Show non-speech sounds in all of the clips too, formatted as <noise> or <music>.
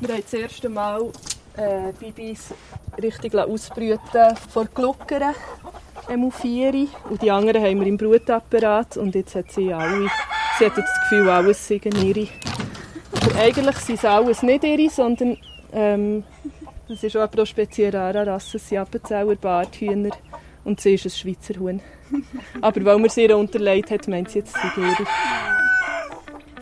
Wir haben das erste Mal äh, Bibis richtig ausbrüten vor Gluckern, M4. Und die anderen haben wir im Brutapparat. Und jetzt hat sie alle, sie hat jetzt das Gefühl, alles seien ihre. Aber eigentlich sind es alles nicht ihre, sondern ähm, das ist auch eine Prospezierara-Rasse, das sind Appenzeller Barthühner. Und sie ist ein Schweizer Huhn. Aber weil man sie ihr unterlegt hat, meint sie jetzt, sie ihre.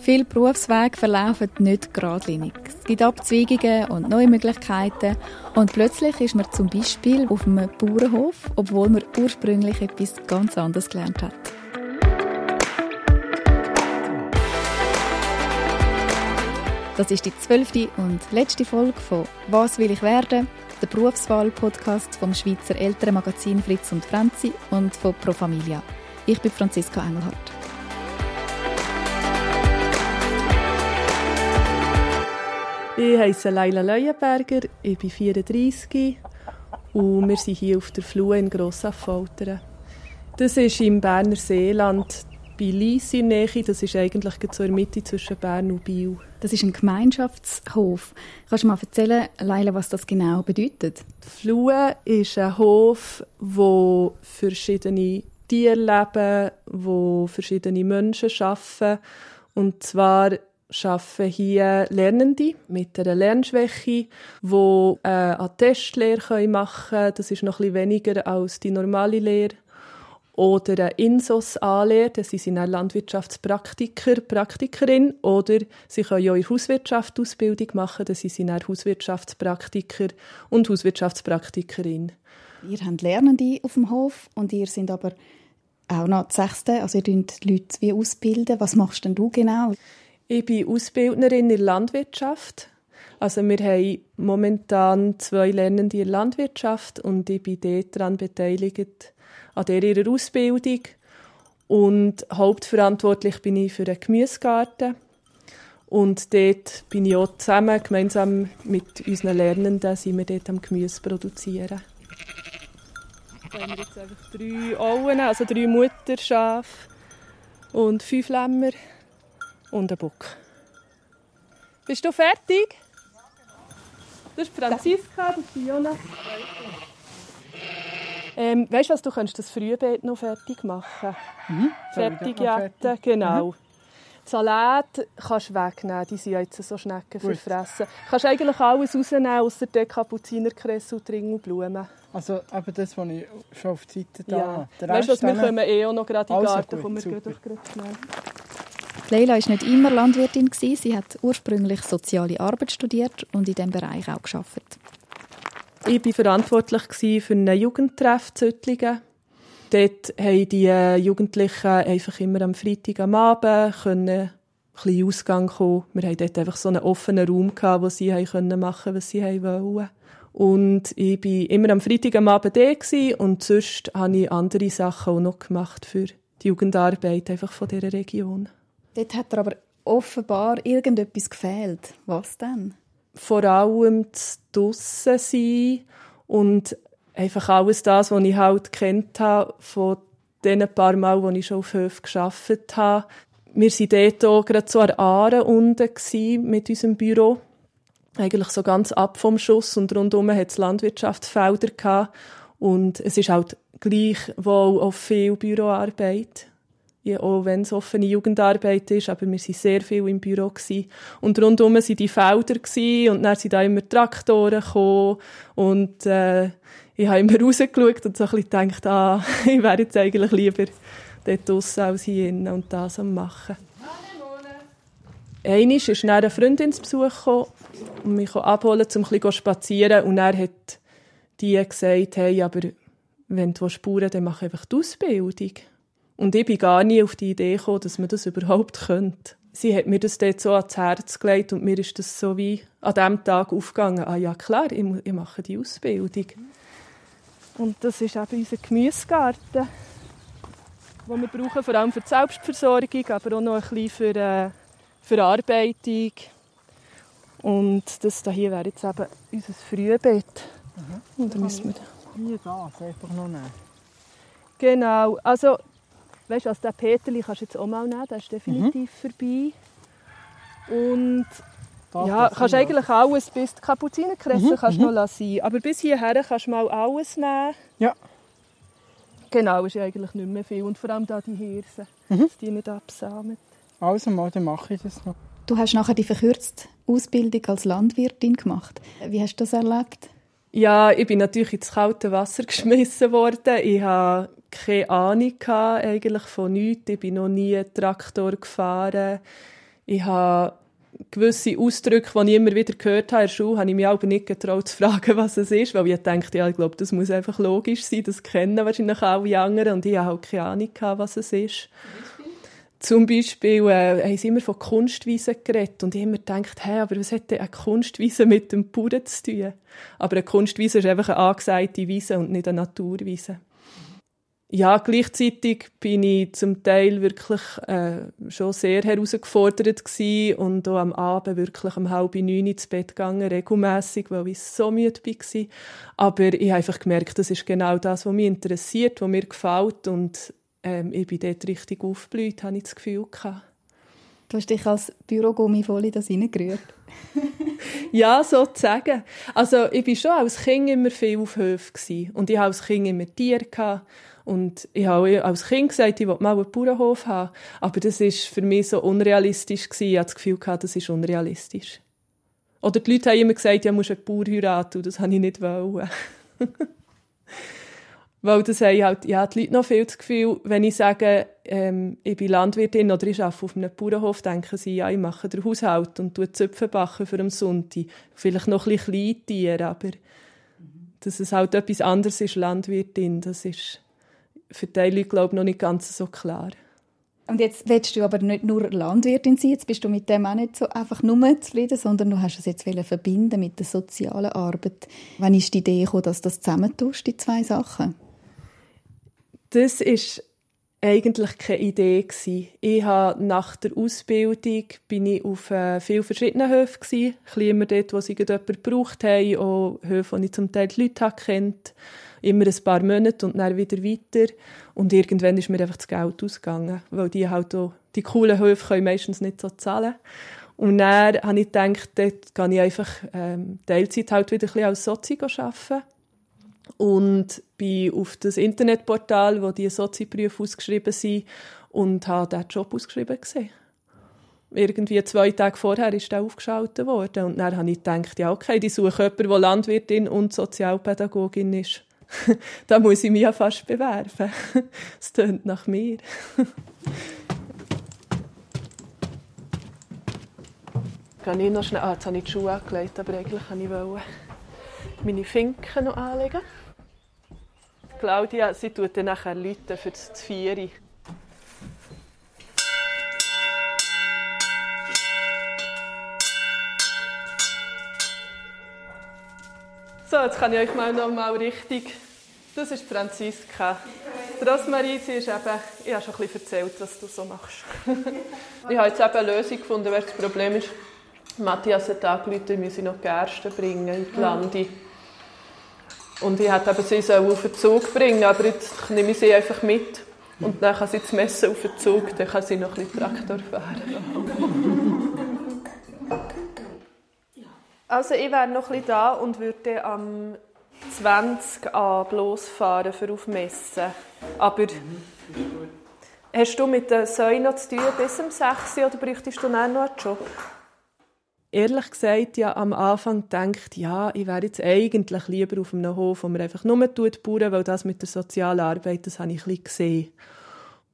Viele Berufswege verlaufen nicht geradlinig. Es gibt Abzweigungen und neue Möglichkeiten. Und plötzlich ist man zum Beispiel auf einem Bauernhof, obwohl man ursprünglich etwas ganz anderes gelernt hat. Das ist die zwölfte und letzte Folge von «Was will ich werden?» der Berufswahl-Podcast vom Schweizer Elternmagazin Fritz und Franzi und von Pro Familia. Ich bin Franziska Engelhardt. Ich heiße Leila Leuenberger, ich bin 34 und wir sind hier auf der Flur in Grossaffoltern. Das ist im Berner Seeland bei Lies in Nähe. Das ist eigentlich der Mitte zwischen Bern und Biel. Das ist ein Gemeinschaftshof. Kannst du mal erzählen, Leila, was das genau bedeutet? Die Flue ist ein Hof, wo verschiedene Tiere leben, wo verschiedene Menschen arbeiten. Und zwar arbeiten hier Lernende mit einer Lernschwäche, die äh, eine Testlehre machen können. Das ist noch ein weniger als die normale Lehre. Oder eine Insos anlernen, sie sind ein Landwirtschaftspraktiker, Praktikerin. Oder sie können ja in Hauswirtschaft Ausbildung machen, sie sind ein Hauswirtschaftspraktiker und Hauswirtschaftspraktikerin. Ihr habt Lernende auf dem Hof und ihr sind aber auch noch die Sechste, also ihr bildet die Leute wie ausbilden. Was machst denn du genau? Ich bin Ausbildnerin in der Landwirtschaft. Also wir haben momentan zwei Lernende in der Landwirtschaft und ich bin dort daran beteiligt, an der ihrer Ausbildung. Und hauptverantwortlich bin ich für den Gemüsegarten. Und dort bin ich auch zusammen, gemeinsam mit unseren Lernenden, sind wir dort am Gemüse produzieren. Jetzt haben wir jetzt einfach drei Auen, also drei Mutterschafe und fünf Lämmer und ein Bock. Bist du fertig? Das ist Franziska, das ist Fiona. Ähm, weißt du was, du könntest das Frühbeet noch fertig machen. Mhm. Fertig jetten, genau. Mhm. Salat kannst du wegnehmen, die sind ja jetzt so Schnecken Gut. verfressen. Du kannst eigentlich alles rausnehmen, außer den Kapuzinerkresse und Ringelblumen. Also eben das, was ich schon auf die Seite da ja. Weißt du, wir kommen eh auch noch gerade in den Garten, also gut, wir doch gerade schnell. Leila war nicht immer Landwirtin. Sie hat ursprünglich soziale Arbeit studiert und in diesem Bereich auch gearbeitet. Ich war verantwortlich für einen Jugendtreff Zöttlingen. Dort haben die äh, Jugendlichen einfach immer am Freitag am Abend können ein bisschen Ausgang kommen. Wir hatten dort einfach so einen offenen Raum, wo sie machen was sie wollten. Und ich war immer am Freitag am Abend da und sonst habe ich andere Sachen auch noch gemacht für die Jugendarbeit einfach von dieser Region. Dort hat er aber offenbar irgendetwas gefehlt. Was denn? Vor allem das Draussen sein und einfach alles das, was ich halt kennt habe von den paar Mal, wo ich schon auf Höfen gearbeitet habe. Wir waren dort auch gerade so an Aare unten mit unserem Büro. Eigentlich so ganz ab vom Schuss und rundum hat es Landwirtschaftsfelder gehabt. Und es ist halt gleichwohl auch viel Büroarbeit auch wenn es offene Jugendarbeit ist, aber wir waren sehr viel im Büro. Gewesen. Und rundum waren die Felder gewesen, und dann sind da immer Traktoren gekommen und äh, ich habe immer <laughs> rausgeschaut und so ein bisschen gedacht, ah, <laughs> ich wäre jetzt eigentlich lieber dort draussen als hier innen und das am machen. Einmal ist dann eine Freundin zu Besuch gekommen und mich abholen, um ein bisschen spazieren und er hat die gesagt, hey, aber wenn du spuren dann mach einfach die Ausbildung. Und ich bin gar nie auf die Idee gekommen, dass man das überhaupt könnte. Sie hat mir das dort so ans Herz gelegt und mir ist das so wie an diesem Tag aufgegangen. Ah ja, klar, ich, ich mache die Ausbildung. Und das ist eben unser Gemüsegarten, den wir brauchen, vor allem für die Selbstversorgung, aber auch noch ein bisschen für äh, Verarbeitung. Und das hier wäre jetzt eben unser Frühbeet. Mhm. Und dann müssen wir... Hier, da, einfach noch nehmen. Genau, also weißt du, also den Peterli kannst du jetzt auch mal nehmen, der ist definitiv mhm. vorbei. Und ja, kannst eigentlich alles, bis die Kapuzinerkresse mhm, kannst mhm. noch sein. Aber bis hierher kannst du mal alles nehmen. Ja. Genau, ist ja eigentlich nicht mehr viel. Und vor allem da die Hirse, mhm. dass die nicht absamen. Also mal, dann mache ich das noch. Du hast nachher die verkürzte Ausbildung als Landwirtin gemacht. Wie hast du das erlebt? Ja, ich bin natürlich ins kalte Wasser <laughs> geschmissen worden. Ich hatte keine Ahnung eigentlich von nichts. Ich bin noch nie Traktor gefahren. Ich habe gewisse Ausdrücke, die ich immer wieder gehört habe in der Schule, habe ich mich aber nicht getraut zu fragen, <laughs> was es ist, weil ich dachte, ja, ich glaube, das muss einfach logisch sein, das kennen wahrscheinlich alle anderen und ich habe halt keine Ahnung was es ist. Zum Beispiel äh, haben sie immer von Kunstwiesen geredet und ich immer gedacht, hey, aber was hat denn eine Kunstwiese mit dem Bauern zu tun? Aber eine Kunstwiese ist einfach eine angesagte Wiese und nicht eine Naturwiese ja, gleichzeitig bin ich zum Teil wirklich äh, schon sehr herausgefordert und auch am Abend wirklich um halb neun ins Bett gegangen, regelmässig, weil ich so müde war. Aber ich habe einfach gemerkt, das ist genau das, was mich interessiert, was mir gefällt und ähm, ich bin dort richtig aufgeblüht, habe ich das Gefühl gehabt. Du hast dich als Bürogummi voll in das hineingerührt. <laughs> ja, sozusagen. Also ich war schon als Kind immer viel auf Höfen und ich hatte als Kind immer Tiere. Gehabt. Und ich habe als Kind gesagt, ich wollte mal einen Bauernhof haben. Aber das war für mich so unrealistisch. Gewesen. Ich hatte das Gefühl, gehabt, das ist unrealistisch. Oder die Leute haben immer gesagt, ja, musst einen Bauer heiraten. Und das wollte ich nicht. Wollen. <laughs> Weil das haben halt, ja, die Leute noch viel das Gefühl, wenn ich sage, ähm, ich bin Landwirtin oder ich arbeite auf einem Bauernhof, denken sie, ja, ich mache den Haushalt und tue Zöpfe für den Sonntag. Vielleicht noch ein bisschen Kleintiere, aber dass es halt etwas anderes ist, Landwirtin, das ist für die Leute, glaube ich, noch nicht ganz so klar. Und jetzt willst du aber nicht nur Landwirtin sein, jetzt bist du mit dem auch nicht so einfach nur zufrieden, sondern du hast es jetzt verbinden mit der sozialen Arbeit. Wann ist die Idee gekommen, dass das zusammentust, die zwei Sachen? Das ist eigentlich keine Idee gewesen. Ich habe nach der Ausbildung bin ich auf äh, vielen verschiedenen Höfen gewesen. immer dort, wo sie jemanden gebraucht haben, auch Höfe, wo ich zum Teil die Leute kennt immer ein paar Monate und dann wieder weiter. Und irgendwann ist mir einfach das Geld ausgegangen, weil die halt auch, die coolen Höfe können meistens nicht so zahlen. Und dann habe ich gedacht, dort kann ich einfach ähm, Teilzeit halt wieder ein bisschen als Sozi arbeiten. Und bin auf das Internetportal, wo die Sozi-Berufe ausgeschrieben sind, und habe diesen Job ausgeschrieben gesehen. Irgendwie zwei Tage vorher ist er aufgeschaltet worden. Und dann habe ich gedacht, ja, okay, die suchen jemanden, der Landwirtin und Sozialpädagogin ist. <laughs> da muss ich mich ja fast bewerben. Es <laughs> tönt nach mir. <laughs> Kann ich noch schnell... Ah, jetzt habe ich die Schuhe angelegt, aber eigentlich wollte ich meine Finken noch anlegen. Claudia, sie tut dann nachher Leute für das Vieri. So, jetzt kann ich euch mal noch mal richtig. Das ist Franziska. Rosmarie, sie ist eben, ich habe schon ein bisschen erzählt, was du so machst. <laughs> ich habe jetzt eben eine Lösung gefunden, weil das Problem ist, Matthias hat angerufen, wir müssen noch Gerste bringen in die Lande. Und ich hätte sie auf den Zug bringen, aber jetzt nehme ich sie einfach mit. Und dann kann sie das Messen auf den Zug, dann kann sie noch ein bisschen Traktor fahren. Also ich wäre noch ein da und würde am 20 an losfahren für auf Messen. Aber hast du mit den Säulen noch zu tun bis um 6 Uhr oder bräuchtest du noch einen Job? Ehrlich gesagt, ja, am Anfang denkt, ja, ich wäre jetzt eigentlich lieber auf einem Hof, wo man einfach nur tut bauen, weil das mit der sozialen Arbeit, das habe ich ein bisschen gesehen.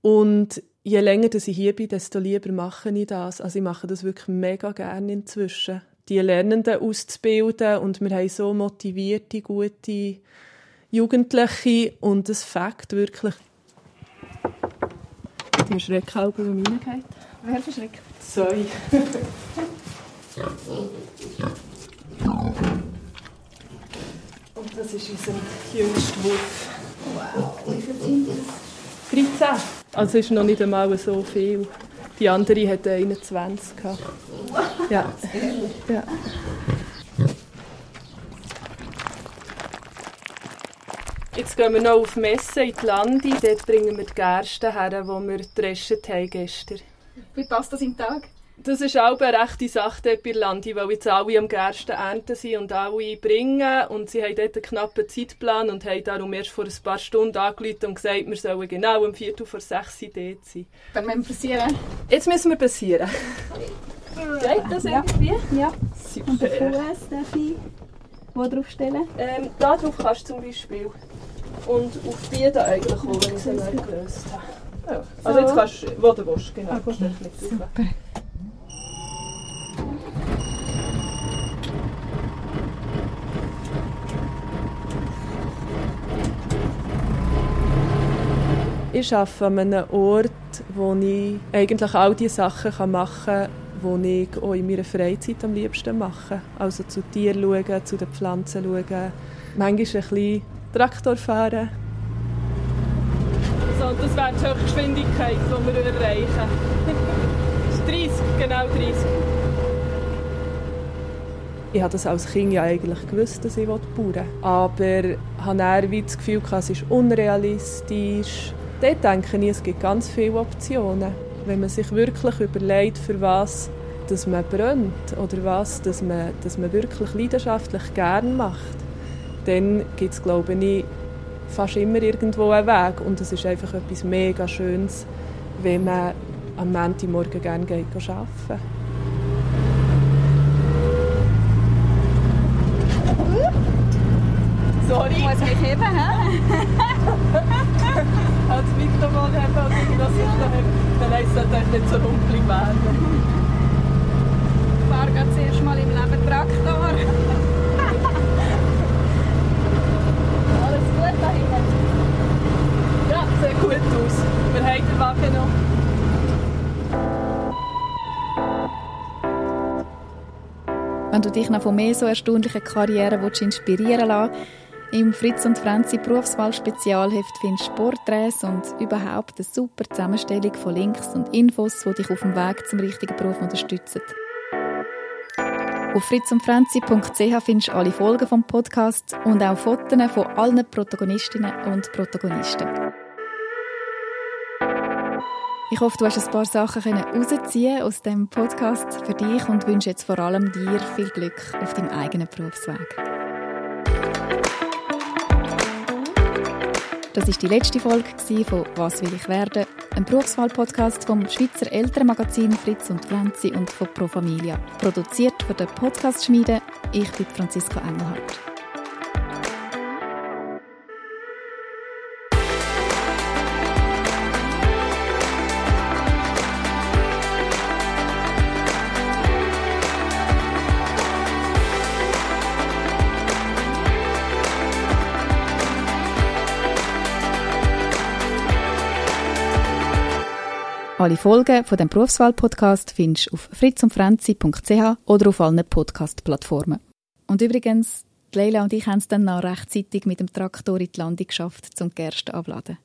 Und je länger dass ich hier bin, desto lieber mache ich das. Also ich mache das wirklich mega gerne inzwischen die Lernenden auszubilden und wir haben so motivierte, gute Jugendliche und es fängt wirklich. Der Schreckhalber, der reingeht. Wer verschreckt? Zwei. <laughs> und das ist unser jüngster Wurf. Wow, wie viel sind das? 13. Also ist noch nicht einmal so viel. Die andere hatte 21. Ja. ja. Jetzt gehen wir noch auf Messe in die Lande. Dort bringen wir die Gerste her, die wir gedrescht haben gestern. Wie passt das im Tag? Das ist auch eine rechte Sache dort bei Landi, weil jetzt alle am gersten ernten sind und alle bringen. Und sie haben dort einen knappen Zeitplan und haben darum erst vor ein paar Stunden angerufen und gesagt, wir sollen genau um Viertel vor sechs dort sein. Dann müssen wir passieren. Jetzt müssen wir passieren. Geht das irgendwie? Ja. Super. Und den Fuß darf ich wo draufstellen? Ähm, da drauf kannst du zum Beispiel. Und auf die da eigentlich, wo ich sie gelöst habe. Ja. Also jetzt kannst du, wo du willst, genau. Okay. Drauf. Super. Ich arbeite an einem Ort, wo ich eigentlich all die Sachen machen kann, die ich auch in meiner Freizeit am liebsten mache. Also zu Tieren schauen, zu den Pflanzen schauen, manchmal ein bisschen Traktor fahren. So, das wäre die Höchstgeschwindigkeit, die wir erreichen. Das ist 30, genau 30. Ich habe das als Kind ja eigentlich gewusst, dass ich bauen will. Aber ich dann wie das Gefühl, es ist unrealistisch. Dort denke ich, es gibt ganz viele Optionen. Wenn man sich wirklich überlegt, für was dass man brennt oder was dass man, dass man wirklich leidenschaftlich gerne macht, dann gibt es, glaube ich, fast immer irgendwo einen Weg. Und es ist einfach etwas mega Schönes, wenn man am Montagmorgen gerne geht arbeiten Sorry, Muss mich heben, hä? Als Mikrofon haben und irgendwas dann heisst es natürlich nicht so rumpelig werden. Ich fahre gerade zuerst mal im Leben Traktor. Alles gut da hinten? Ja, sieht gut aus. Wir haben den Wagen noch. Wenn du dich noch von mehr so erstaunlichen Karrieren willst inspirieren lassen im Fritz und Franzi Berufswahl-Spezialheft findest du Porträts und überhaupt eine super Zusammenstellung von Links und Infos, die dich auf dem Weg zum richtigen Beruf unterstützen. Auf fritzundfranzi.ch findest du alle Folgen vom Podcast und auch Fotos von allen Protagonistinnen und Protagonisten. Ich hoffe, du hast ein paar Sachen herausziehen aus dem Podcast für dich und wünsche jetzt vor allem dir viel Glück auf deinem eigenen Berufsweg. Das ist die letzte Folge von «Was will ich werden?» Ein Berufswahl-Podcast vom Schweizer Elternmagazin Fritz und Franzi und von Pro Familia. Produziert von der Podcast-Schmiede. Ich bin Franziska Engelhardt. Alle Folgen von dem Berufswahl-Podcast findest du auf fritzundfranzi.ch oder auf allen Podcast-Plattformen. Und übrigens, Leila und ich haben es dann noch rechtzeitig mit dem Traktor in die Landung geschafft, zum Gersten abladen.